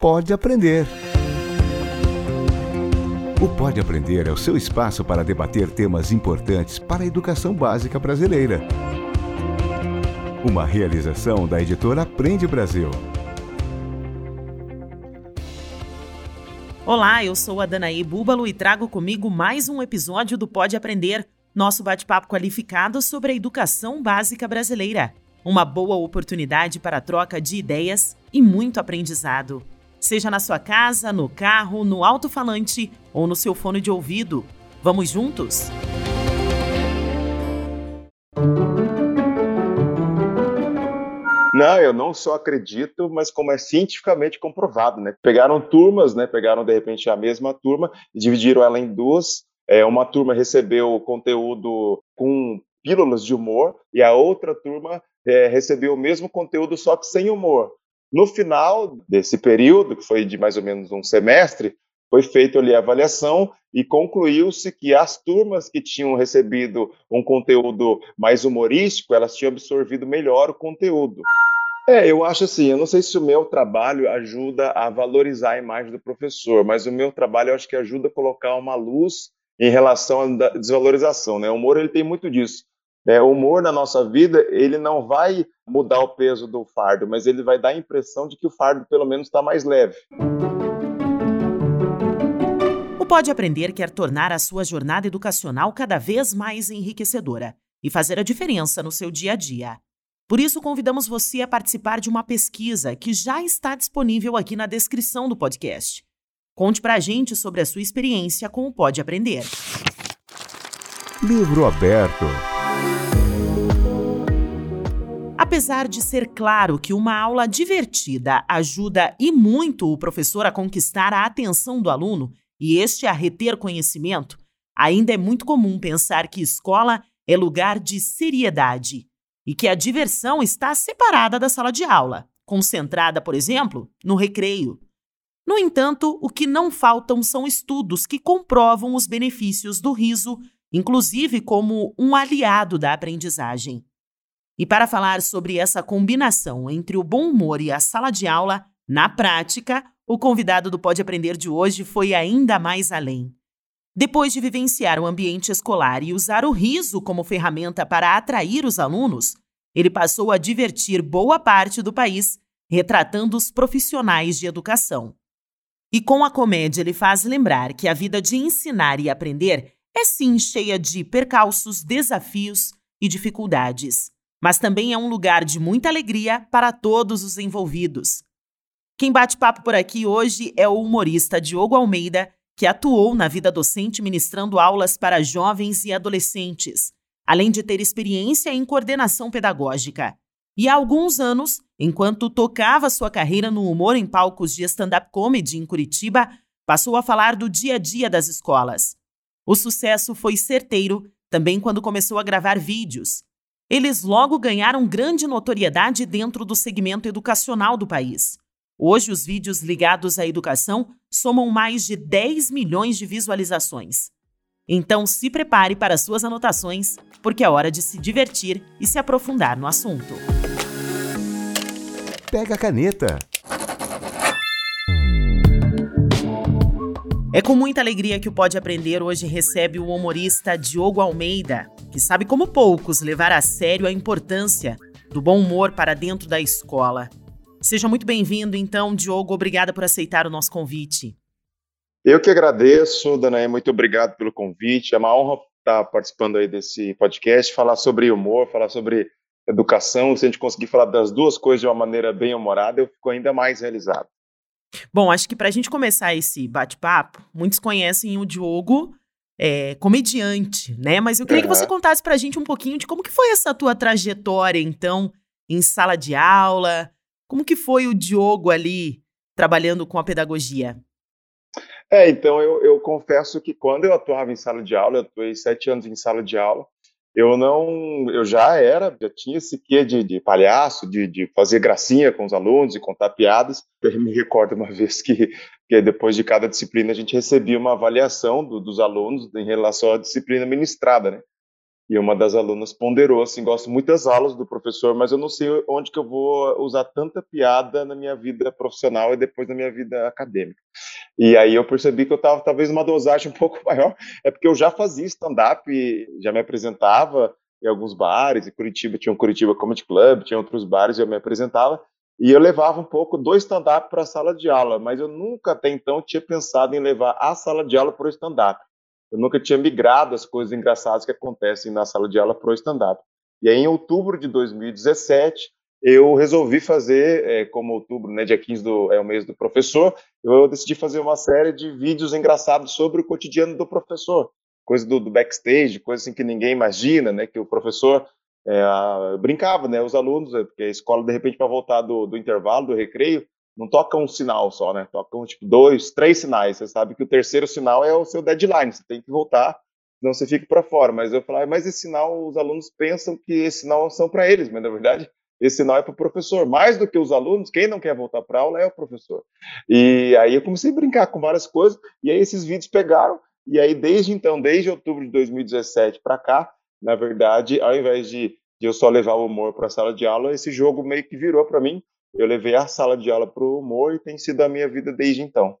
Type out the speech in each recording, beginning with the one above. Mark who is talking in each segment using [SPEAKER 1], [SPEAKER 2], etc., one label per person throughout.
[SPEAKER 1] Pode Aprender. O Pode Aprender é o seu espaço para debater temas importantes para a educação básica brasileira. Uma realização da editora Aprende Brasil.
[SPEAKER 2] Olá, eu sou a Danaí Búbalo e trago comigo mais um episódio do Pode Aprender, nosso bate-papo qualificado sobre a educação básica brasileira. Uma boa oportunidade para troca de ideias e muito aprendizado. Seja na sua casa, no carro, no alto-falante ou no seu fone de ouvido. Vamos juntos?
[SPEAKER 3] Não, eu não só acredito, mas como é cientificamente comprovado, né? Pegaram turmas, né? Pegaram de repente a mesma turma dividiram ela em duas. É, uma turma recebeu conteúdo com pílulas de humor e a outra turma é, recebeu o mesmo conteúdo só que sem humor. No final desse período, que foi de mais ou menos um semestre, foi feita ali a avaliação e concluiu-se que as turmas que tinham recebido um conteúdo mais humorístico, elas tinham absorvido melhor o conteúdo. É, eu acho assim, eu não sei se o meu trabalho ajuda a valorizar a imagem do professor, mas o meu trabalho eu acho que ajuda a colocar uma luz em relação à desvalorização, né? O humor ele tem muito disso. É, o humor na nossa vida, ele não vai mudar o peso do fardo, mas ele vai dar a impressão de que o fardo pelo menos está mais leve.
[SPEAKER 2] O Pode Aprender quer tornar a sua jornada educacional cada vez mais enriquecedora e fazer a diferença no seu dia a dia. Por isso, convidamos você a participar de uma pesquisa que já está disponível aqui na descrição do podcast. Conte pra gente sobre a sua experiência com o Pode Aprender.
[SPEAKER 1] Livro aberto.
[SPEAKER 2] Apesar de ser claro que uma aula divertida ajuda e muito o professor a conquistar a atenção do aluno e este a reter conhecimento, ainda é muito comum pensar que escola é lugar de seriedade e que a diversão está separada da sala de aula, concentrada, por exemplo, no recreio. No entanto, o que não faltam são estudos que comprovam os benefícios do riso, inclusive como um aliado da aprendizagem. E para falar sobre essa combinação entre o bom humor e a sala de aula, na prática, o convidado do Pode Aprender de hoje foi ainda mais além. Depois de vivenciar o ambiente escolar e usar o riso como ferramenta para atrair os alunos, ele passou a divertir boa parte do país, retratando os profissionais de educação. E com a comédia, ele faz lembrar que a vida de ensinar e aprender é sim cheia de percalços, desafios e dificuldades, mas também é um lugar de muita alegria para todos os envolvidos. Quem bate papo por aqui hoje é o humorista Diogo Almeida, que atuou na vida docente ministrando aulas para jovens e adolescentes, além de ter experiência em coordenação pedagógica. E há alguns anos, enquanto tocava sua carreira no humor em palcos de stand-up comedy em Curitiba, passou a falar do dia a dia das escolas. O sucesso foi certeiro também quando começou a gravar vídeos. Eles logo ganharam grande notoriedade dentro do segmento educacional do país. Hoje, os vídeos ligados à educação somam mais de 10 milhões de visualizações. Então, se prepare para suas anotações, porque é hora de se divertir e se aprofundar no assunto.
[SPEAKER 1] Pega a caneta.
[SPEAKER 2] É com muita alegria que o Pode Aprender hoje recebe o humorista Diogo Almeida, que sabe como poucos levar a sério a importância do bom humor para dentro da escola. Seja muito bem-vindo, então, Diogo. Obrigada por aceitar o nosso convite.
[SPEAKER 3] Eu que agradeço, Danae, muito obrigado pelo convite. É uma honra estar participando aí desse podcast, falar sobre humor, falar sobre educação. Se a gente conseguir falar das duas coisas de uma maneira bem humorada, eu fico ainda mais realizado.
[SPEAKER 2] Bom, acho que para a gente começar esse bate-papo, muitos conhecem o Diogo é, comediante, né? Mas eu queria uhum. que você contasse para a gente um pouquinho de como que foi essa tua trajetória, então, em sala de aula, como que foi o Diogo ali trabalhando com a pedagogia?
[SPEAKER 3] É, então eu, eu confesso que quando eu atuava em sala de aula, eu atuei sete anos em sala de aula, eu não, eu já era, já tinha esse quê de, de palhaço, de, de, fazer gracinha com os alunos e contar piadas. Eu me recordo uma vez que, que depois de cada disciplina a gente recebia uma avaliação do, dos alunos em relação à disciplina ministrada, né? e uma das alunas ponderou assim, gosto muito das aulas do professor, mas eu não sei onde que eu vou usar tanta piada na minha vida profissional e depois na minha vida acadêmica. E aí eu percebi que eu estava talvez uma dosagem um pouco maior, é porque eu já fazia stand-up, já me apresentava em alguns bares, em Curitiba tinha um Curitiba Comedy Club, tinha outros bares e eu me apresentava, e eu levava um pouco do stand-up para a sala de aula, mas eu nunca até então tinha pensado em levar a sala de aula para o stand-up. Eu nunca tinha migrado as coisas engraçadas que acontecem na sala de aula para o stand-up. E aí, em outubro de 2017, eu resolvi fazer, é, como outubro, né, dia 15 do, é o mês do professor, eu decidi fazer uma série de vídeos engraçados sobre o cotidiano do professor, coisa do, do backstage, coisa assim que ninguém imagina, né, que o professor é, brincava, né, os alunos, é, porque a escola, de repente, para voltar do, do intervalo, do recreio, não toca um sinal só, né? Tocam tipo dois, três sinais. Você sabe que o terceiro sinal é o seu deadline, você tem que voltar, senão você fica para fora. Mas eu falei, ah, mas esse sinal, os alunos pensam que esse sinal são para eles, mas na verdade esse sinal é para o professor. Mais do que os alunos, quem não quer voltar para aula é o professor. E aí eu comecei a brincar com várias coisas, e aí esses vídeos pegaram, e aí desde então, desde outubro de 2017 para cá, na verdade, ao invés de, de eu só levar o humor para a sala de aula, esse jogo meio que virou para mim eu levei a sala de aula para o humor e tem sido a minha vida desde então.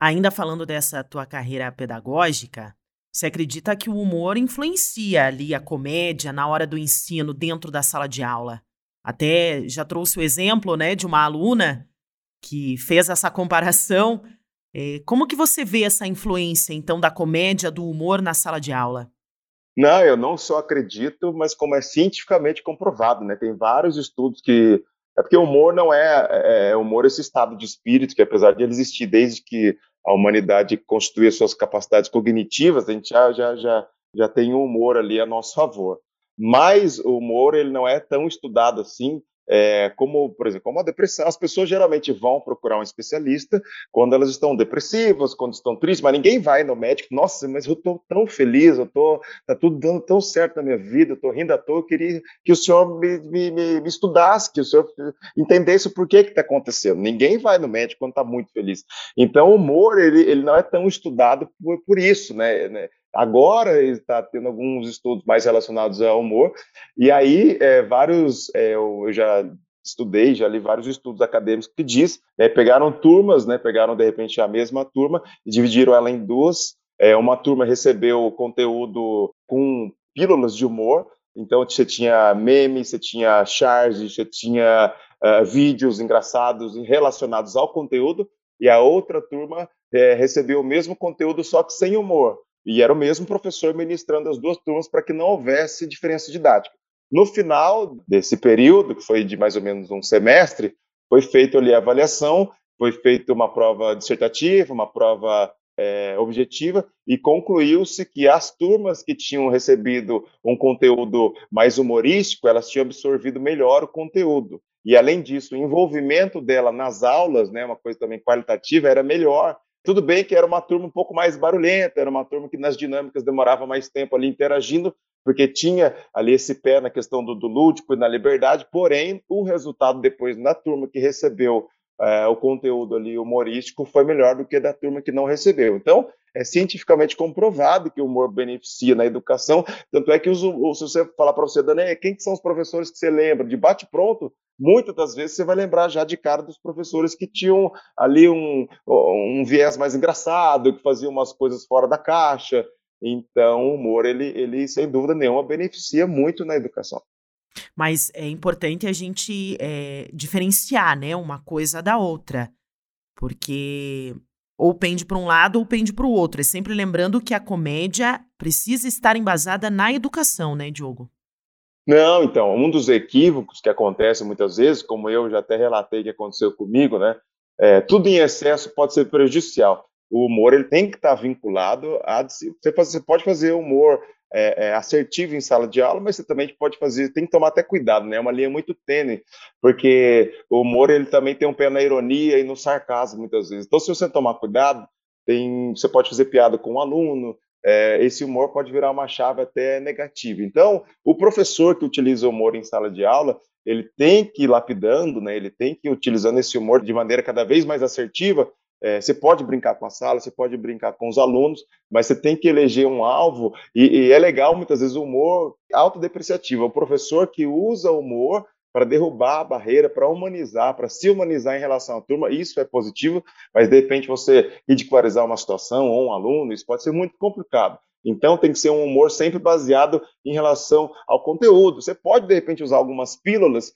[SPEAKER 2] Ainda falando dessa tua carreira pedagógica, você acredita que o humor influencia ali a comédia na hora do ensino dentro da sala de aula? Até já trouxe o exemplo, né, de uma aluna que fez essa comparação. É, como que você vê essa influência, então, da comédia, do humor na sala de aula?
[SPEAKER 3] Não, eu não só acredito, mas como é cientificamente comprovado, né? Tem vários estudos que é porque o humor não é, é, é humor esse estado de espírito que apesar de ele existir desde que a humanidade constitui suas capacidades cognitivas, a gente já, já, já, já tem o humor ali a nosso favor. Mas o humor ele não é tão estudado assim é, como, por exemplo, como a depressão. As pessoas geralmente vão procurar um especialista quando elas estão depressivas, quando estão tristes, mas ninguém vai no médico, nossa, mas eu estou tão feliz, eu tô, tá tudo dando tão certo na minha vida, eu estou rindo à toa, eu queria que o senhor me, me, me, me estudasse, que o senhor entendesse o porquê que está acontecendo. Ninguém vai no médico quando está muito feliz. Então, o humor, ele, ele não é tão estudado por, por isso, né? Agora está tendo alguns estudos mais relacionados ao humor, e aí é, vários, é, eu já estudei, já li vários estudos acadêmicos que diz, é, pegaram turmas, né, pegaram de repente a mesma turma e dividiram ela em duas. É, uma turma recebeu conteúdo com pílulas de humor, então você tinha memes, você tinha charges, você tinha uh, vídeos engraçados relacionados ao conteúdo, e a outra turma é, recebeu o mesmo conteúdo, só que sem humor. E era o mesmo professor ministrando as duas turmas para que não houvesse diferença didática. No final desse período, que foi de mais ou menos um semestre, foi feita ali a avaliação, foi feita uma prova dissertativa, uma prova é, objetiva, e concluiu-se que as turmas que tinham recebido um conteúdo mais humorístico, elas tinham absorvido melhor o conteúdo. E, além disso, o envolvimento dela nas aulas, né, uma coisa também qualitativa, era melhor. Tudo bem que era uma turma um pouco mais barulhenta, era uma turma que nas dinâmicas demorava mais tempo ali interagindo, porque tinha ali esse pé na questão do, do lúdico e na liberdade, porém, o resultado depois na turma que recebeu é, o conteúdo ali humorístico foi melhor do que da turma que não recebeu. Então, é cientificamente comprovado que o humor beneficia na educação, tanto é que os, se você falar para você, Dani, quem que são os professores que você lembra? De bate-pronto, muitas das vezes você vai lembrar já de cara dos professores que tinham ali um, um viés mais engraçado, que faziam umas coisas fora da caixa. Então, o humor, ele, ele sem dúvida nenhuma, beneficia muito na educação.
[SPEAKER 2] Mas é importante a gente é, diferenciar, né, uma coisa da outra, porque ou pende para um lado ou pende para o outro. É sempre lembrando que a comédia precisa estar embasada na educação, né, Diogo?
[SPEAKER 3] Não, então, um dos equívocos que acontece muitas vezes, como eu já até relatei que aconteceu comigo, né? É, tudo em excesso pode ser prejudicial. O humor ele tem que estar vinculado a. Você, você pode fazer humor é, é, assertivo em sala de aula, mas você também pode fazer. Tem que tomar até cuidado, né? É uma linha muito tênue, porque o humor ele também tem um pé na ironia e no sarcasmo muitas vezes. Então, se você tomar cuidado, tem, você pode fazer piada com um aluno, é, esse humor pode virar uma chave até negativa. Então, o professor que utiliza o humor em sala de aula, ele tem que ir lapidando, né, ele tem que ir utilizando esse humor de maneira cada vez mais assertiva é, você pode brincar com a sala, você pode brincar com os alunos, mas você tem que eleger um alvo, e, e é legal muitas vezes o humor autodepreciativo. É o professor que usa o humor para derrubar a barreira, para humanizar, para se humanizar em relação à turma, isso é positivo, mas de repente você ridicularizar uma situação ou um aluno, isso pode ser muito complicado. Então tem que ser um humor sempre baseado em relação ao conteúdo. Você pode de repente usar algumas pílulas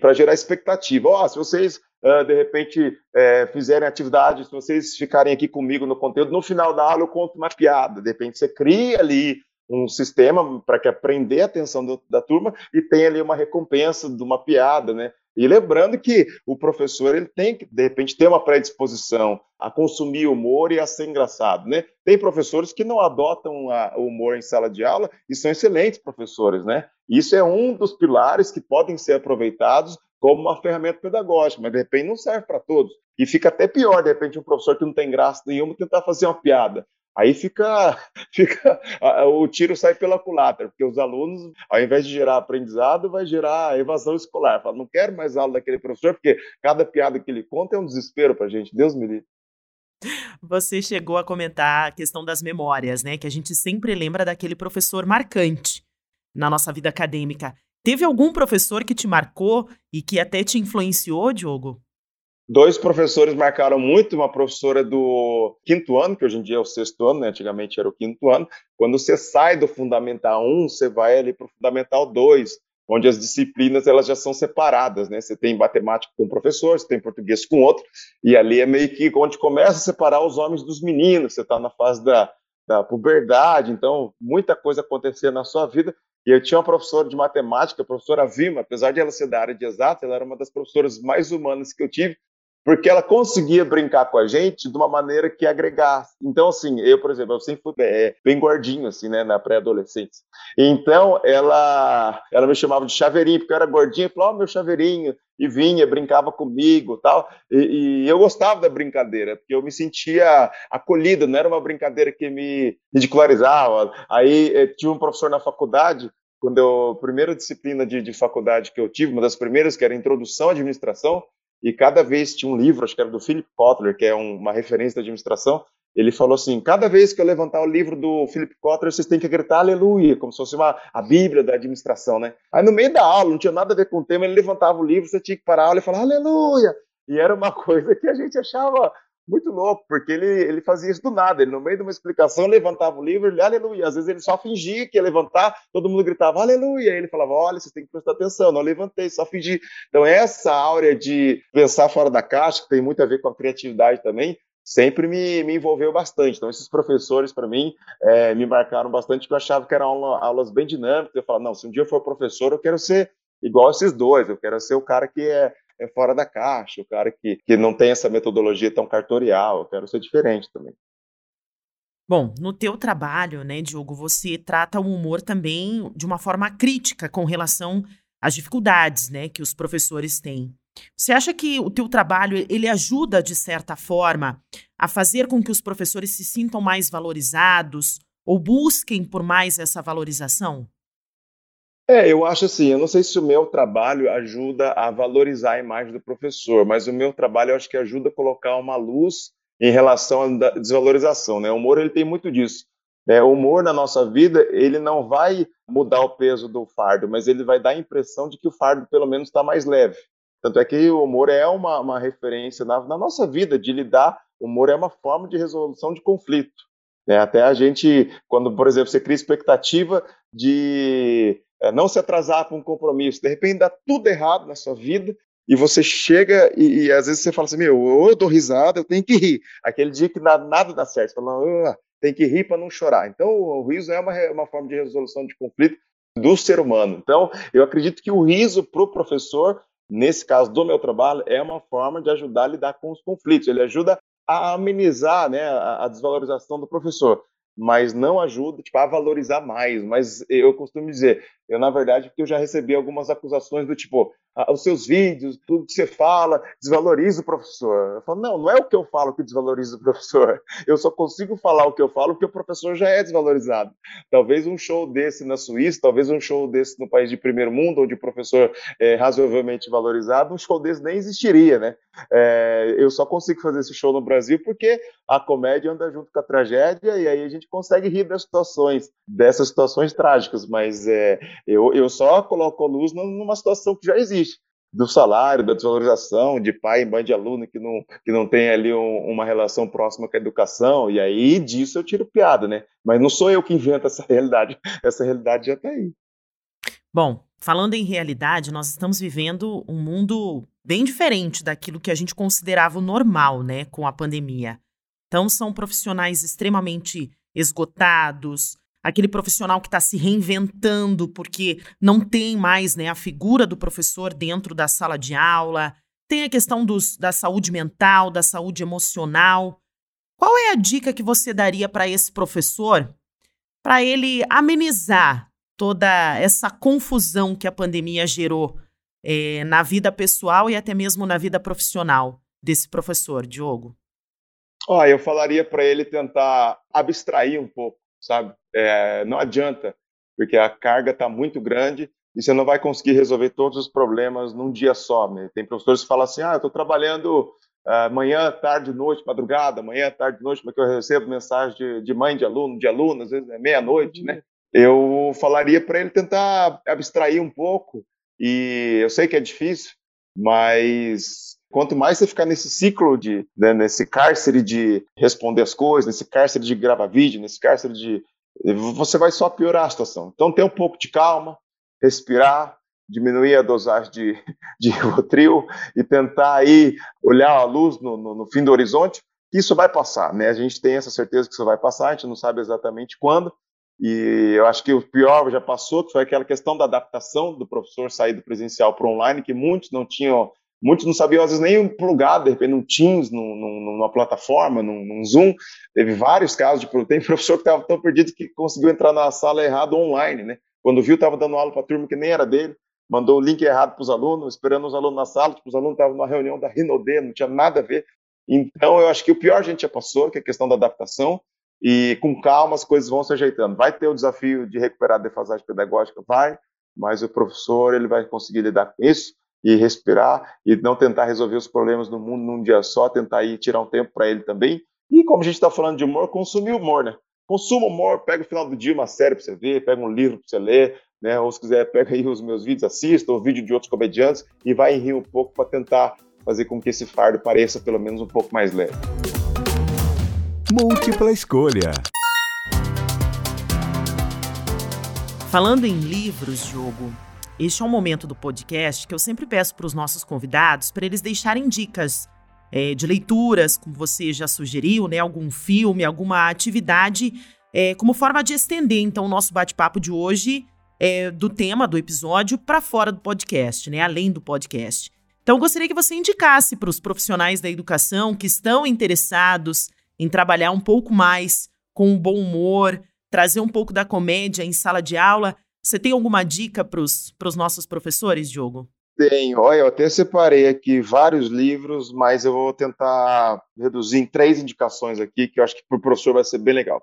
[SPEAKER 3] para gerar expectativa. Oh, se vocês uh, de repente é, fizerem atividade, se vocês ficarem aqui comigo no conteúdo, no final da aula eu conto uma piada. De repente você cria ali um sistema para que aprender a atenção do, da turma e tem ali uma recompensa de uma piada, né? E lembrando que o professor ele tem que, de repente, ter uma predisposição a consumir humor e a ser engraçado, né? Tem professores que não adotam o humor em sala de aula e são excelentes professores, né? Isso é um dos pilares que podem ser aproveitados como uma ferramenta pedagógica, mas de repente não serve para todos. E fica até pior, de repente, um professor que não tem graça nenhuma tentar fazer uma piada. Aí fica, fica o tiro sai pela culatra, porque os alunos, ao invés de gerar aprendizado, vai gerar evasão escolar. Fala, não quero mais aula daquele professor, porque cada piada que ele conta é um desespero para a gente. Deus me livre.
[SPEAKER 2] Você chegou a comentar a questão das memórias, né? Que a gente sempre lembra daquele professor marcante na nossa vida acadêmica. Teve algum professor que te marcou e que até te influenciou, Diogo?
[SPEAKER 3] Dois professores marcaram muito, uma professora do quinto ano, que hoje em dia é o sexto ano, né? antigamente era o quinto ano. Quando você sai do Fundamental 1, você vai ali para o Fundamental 2, onde as disciplinas elas já são separadas, né? Você tem matemática com um professor, você tem português com outro, e ali é meio que onde começa a separar os homens dos meninos. Você está na fase da, da puberdade, então muita coisa acontecia na sua vida. E eu tinha uma professora de matemática, a professora Vima, apesar de ela ser da área de exatas, ela era uma das professoras mais humanas que eu tive, porque ela conseguia brincar com a gente de uma maneira que agregasse. Então, assim, eu, por exemplo, eu sempre fui é, bem gordinho, assim, né, na pré-adolescência. Então, ela, ela me chamava de chaveirinho, porque eu era gordinho, e falava, oh, meu chaveirinho, e vinha, brincava comigo tal. E, e, eu gostava da brincadeira, porque eu me sentia acolhido, não era uma brincadeira que me ridicularizava. Aí, eh, tinha um professor na faculdade, quando eu, a primeira disciplina de, de faculdade que eu tive, uma das primeiras, que era Introdução à Administração, e cada vez tinha um livro, acho que era do Philip Kotler, que é um, uma referência da administração, ele falou assim: cada vez que eu levantar o livro do Philip Kotler, vocês têm que gritar aleluia, como se fosse uma, a Bíblia da administração, né? Aí no meio da aula, não tinha nada a ver com o tema, ele levantava o livro, você tinha que parar a aula e falar aleluia. E era uma coisa que a gente achava muito louco, porque ele, ele fazia isso do nada. Ele, no meio de uma explicação, levantava o livro, ele, aleluia. Às vezes ele só fingia que ia levantar, todo mundo gritava, aleluia. Aí ele falava, olha, vocês têm que prestar atenção, não levantei, só fingi. Então, essa áurea de pensar fora da caixa, que tem muito a ver com a criatividade também, sempre me, me envolveu bastante. Então, esses professores, para mim, é, me marcaram bastante, porque eu achava que eram aula, aulas bem dinâmicas. Eu falava, não, se um dia eu for professor, eu quero ser igual esses dois, eu quero ser o cara que é é fora da caixa, o cara que, que não tem essa metodologia tão cartorial, eu quero ser diferente também.
[SPEAKER 2] Bom, no teu trabalho, né, Diogo, você trata o humor também de uma forma crítica com relação às dificuldades, né, que os professores têm. Você acha que o teu trabalho ele ajuda de certa forma a fazer com que os professores se sintam mais valorizados ou busquem por mais essa valorização?
[SPEAKER 3] É, eu acho assim, eu não sei se o meu trabalho ajuda a valorizar a imagem do professor, mas o meu trabalho eu acho que ajuda a colocar uma luz em relação à desvalorização, né? O humor ele tem muito disso. Né? O humor na nossa vida ele não vai mudar o peso do fardo, mas ele vai dar a impressão de que o fardo pelo menos está mais leve. Tanto é que o humor é uma, uma referência na, na nossa vida de lidar. O humor é uma forma de resolução de conflito. Né? Até a gente, quando, por exemplo, você cria expectativa de não se atrasar para um compromisso, de repente dá tudo errado na sua vida e você chega e, e às vezes você fala assim, meu, ou eu dou risada, eu tenho que rir. Aquele dia que nada, nada dá certo, você fala, ah, tem que rir para não chorar. Então o riso é uma, uma forma de resolução de conflito do ser humano. Então eu acredito que o riso para o professor, nesse caso do meu trabalho, é uma forma de ajudar a lidar com os conflitos. Ele ajuda a amenizar né, a, a desvalorização do professor mas não ajuda tipo, a valorizar mais. Mas eu costumo dizer, eu na verdade, porque eu já recebi algumas acusações do tipo, os seus vídeos, tudo que você fala, desvaloriza o professor. Eu falo, não, não é o que eu falo que desvaloriza o professor. Eu só consigo falar o que eu falo porque o professor já é desvalorizado. Talvez um show desse na Suíça, talvez um show desse no país de primeiro mundo, onde o professor é razoavelmente valorizado, um show desse nem existiria, né? É, eu só consigo fazer esse show no Brasil porque a comédia anda junto com a tragédia e aí a gente consegue rir das situações, dessas situações trágicas, mas é, eu, eu só coloco luz numa situação que já existe do salário, da desvalorização, de pai e mãe de aluno que não, que não tem ali um, uma relação próxima com a educação, e aí disso eu tiro piada, né? Mas não sou eu que invento essa realidade, essa realidade já está aí.
[SPEAKER 2] Bom, falando em realidade, nós estamos vivendo um mundo bem diferente daquilo que a gente considerava o normal, né, com a pandemia. Então, são profissionais extremamente esgotados, aquele profissional que está se reinventando porque não tem mais né, a figura do professor dentro da sala de aula, tem a questão dos, da saúde mental, da saúde emocional. Qual é a dica que você daria para esse professor para ele amenizar toda essa confusão que a pandemia gerou é, na vida pessoal e até mesmo na vida profissional desse professor, Diogo?
[SPEAKER 3] Ó, eu falaria para ele tentar abstrair um pouco, sabe? É, não adianta, porque a carga está muito grande e você não vai conseguir resolver todos os problemas num dia só. Né? Tem professores que falam assim: ah, eu estou trabalhando uh, manhã, tarde, noite, madrugada, manhã, tarde, noite, porque eu recebo mensagem de, de mãe de aluno, de aluno, às vezes é meia-noite, né? Eu falaria para ele tentar abstrair um pouco, e eu sei que é difícil, mas Quanto mais você ficar nesse ciclo de, né, nesse cárcere de responder as coisas, nesse cárcere de gravar vídeo, nesse cárcere de, você vai só piorar a situação. Então, ter um pouco de calma, respirar, diminuir a dosagem de, de e tentar aí olhar a luz no, no, no fim do horizonte, isso vai passar, né? A gente tem essa certeza que isso vai passar, a gente não sabe exatamente quando, e eu acho que o pior já passou, que foi aquela questão da adaptação do professor sair do presencial para online, que muitos não tinham Muitos não sabiam, às vezes, nem plugar, de repente, num Teams, num, num, numa plataforma, num, num, Zoom. Teve vários casos de tem professor que estava tão perdido que conseguiu entrar na sala errado online, né? Quando viu, estava dando aula para a turma que nem era dele, mandou o link errado para os alunos, esperando os alunos na sala, tipo, os alunos estavam numa reunião da Rinode, não tinha nada a ver. Então, eu acho que o pior a gente já passou, que é a questão da adaptação, e com calma as coisas vão se ajeitando. Vai ter o desafio de recuperar a defasagem pedagógica? Vai, mas o professor ele vai conseguir lidar com isso e respirar e não tentar resolver os problemas do mundo num dia só, tentar ir tirar um tempo para ele também. E como a gente está falando de humor, consumir humor, né? Consuma humor, pega o final do dia uma série para você ver, pega um livro para você ler, né? Ou se quiser, pega aí os meus vídeos, assista, ou vídeo de outros comediantes e vai rir um pouco para tentar fazer com que esse fardo pareça pelo menos um pouco mais leve.
[SPEAKER 1] Múltipla escolha.
[SPEAKER 2] Falando em livros, jogo, este é um momento do podcast que eu sempre peço para os nossos convidados para eles deixarem dicas é, de leituras, como você já sugeriu, né? Algum filme, alguma atividade, é, como forma de estender então o nosso bate-papo de hoje é, do tema do episódio para fora do podcast, né? Além do podcast. Então, gostaria que você indicasse para os profissionais da educação que estão interessados em trabalhar um pouco mais com o bom humor, trazer um pouco da comédia em sala de aula, você tem alguma dica para os nossos professores, Diogo?
[SPEAKER 3] Tenho. Olha, eu até separei aqui vários livros, mas eu vou tentar reduzir em três indicações aqui, que eu acho que para o professor vai ser bem legal.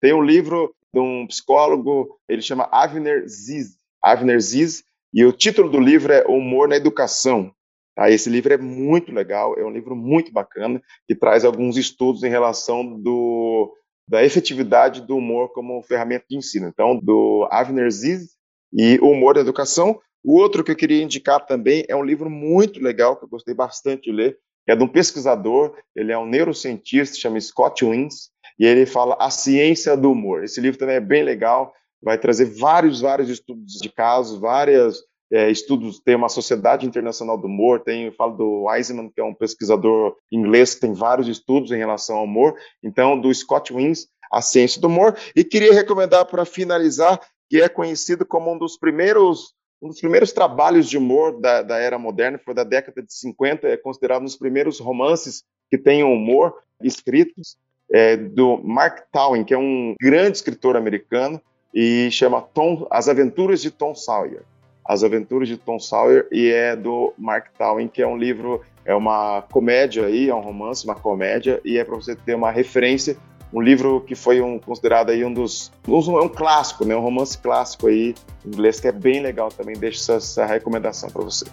[SPEAKER 3] Tem um livro de um psicólogo, ele chama Avner Ziz, Avner Ziz, e o título do livro é Humor na Educação. Tá? Esse livro é muito legal, é um livro muito bacana, que traz alguns estudos em relação do da efetividade do humor como ferramenta de ensino. Então, do Avner Ziz e o Humor da Educação. O outro que eu queria indicar também é um livro muito legal, que eu gostei bastante de ler, que é de um pesquisador, ele é um neurocientista, chama Scott Wins, e ele fala A Ciência do Humor. Esse livro também é bem legal, vai trazer vários, vários estudos de casos, várias é, estudos, tem uma Sociedade Internacional do Humor, tem, eu falo do Wiseman, que é um pesquisador inglês que tem vários estudos em relação ao humor, então do Scott Wins, A Ciência do Humor, e queria recomendar para finalizar, que é conhecido como um dos primeiros um dos primeiros trabalhos de humor da, da era moderna, foi da década de 50, é considerado um dos primeiros romances que tem humor escritos, é, do Mark Twain, que é um grande escritor americano, e chama Tom, As Aventuras de Tom Sawyer. As Aventuras de Tom Sawyer e é do Mark Twain, que é um livro, é uma comédia aí, é um romance, uma comédia e é para você ter uma referência um livro que foi um, considerado aí um dos um, é um clássico, né, um romance clássico aí em inglês que é bem legal também. Deixo essa, essa recomendação para você.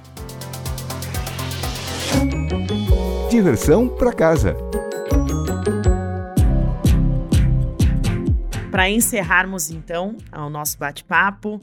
[SPEAKER 1] Diversão para casa.
[SPEAKER 2] Para encerrarmos então o nosso bate-papo,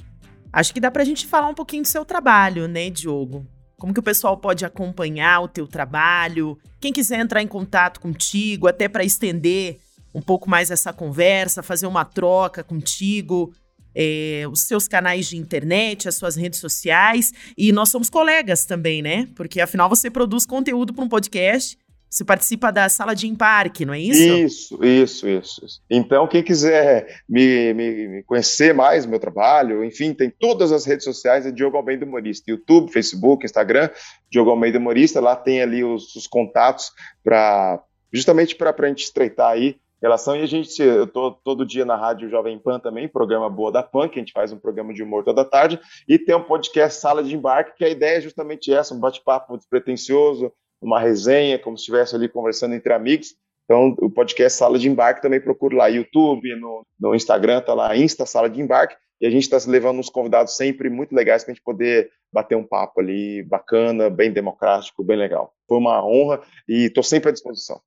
[SPEAKER 2] acho que dá para a gente falar um pouquinho do seu trabalho, né, Diogo? Como que o pessoal pode acompanhar o teu trabalho? Quem quiser entrar em contato contigo, até para estender um pouco mais essa conversa, fazer uma troca contigo, é, os seus canais de internet, as suas redes sociais. E nós somos colegas também, né? Porque afinal você produz conteúdo para um podcast. Você participa da sala de embarque, não é isso?
[SPEAKER 3] Isso, isso, isso. Então, quem quiser me, me, me conhecer mais, meu trabalho, enfim, tem todas as redes sociais, é Diogo Almeida Humorista. YouTube, Facebook, Instagram, Diogo Almeida Humorista. Lá tem ali os, os contatos para justamente para a gente estreitar aí relação. E a gente, eu tô todo dia na Rádio Jovem Pan também, programa Boa da Pan, que a gente faz um programa de humor toda tarde, e tem um podcast Sala de Embarque, que a ideia é justamente essa, um bate-papo despretensioso, uma resenha, como se estivesse ali conversando entre amigos. Então, o podcast Sala de Embarque também procura lá, YouTube, no, no Instagram, tá lá, Insta Sala de Embarque, e a gente está levando uns convidados sempre muito legais para a gente poder bater um papo ali bacana, bem democrático, bem legal. Foi uma honra e estou sempre à disposição.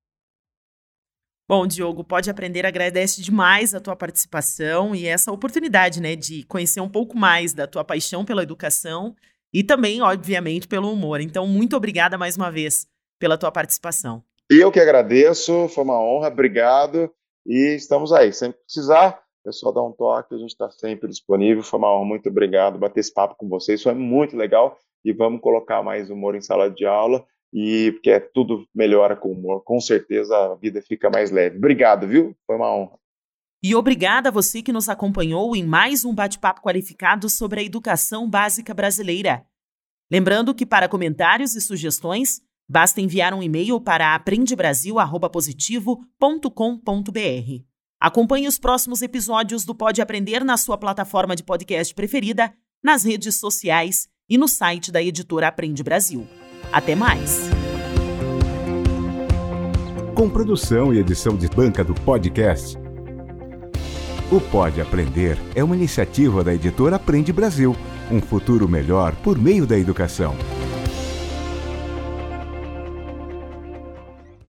[SPEAKER 2] Bom, Diogo, pode aprender agradece demais a tua participação e essa oportunidade, né, de conhecer um pouco mais da tua paixão pela educação e também, obviamente, pelo humor. Então, muito obrigada mais uma vez pela tua participação.
[SPEAKER 3] Eu que agradeço, foi uma honra, obrigado e estamos aí. Sempre precisar, é só dar um toque, a gente está sempre disponível. Foi uma honra, muito obrigado bater esse papo com vocês, foi muito legal e vamos colocar mais humor em sala de aula e porque é tudo melhora com humor, com certeza a vida fica mais leve. Obrigado, viu? Foi uma honra.
[SPEAKER 2] E obrigada a você que nos acompanhou em mais um bate-papo qualificado sobre a educação básica brasileira. Lembrando que para comentários e sugestões, basta enviar um e-mail para aprendebrasil@positivo.com.br. Acompanhe os próximos episódios do Pode Aprender na sua plataforma de podcast preferida, nas redes sociais e no site da editora Aprende Brasil. Até mais!
[SPEAKER 1] Com produção e edição de banca do podcast. O Pode Aprender é uma iniciativa da editora Aprende Brasil um futuro melhor por meio da educação.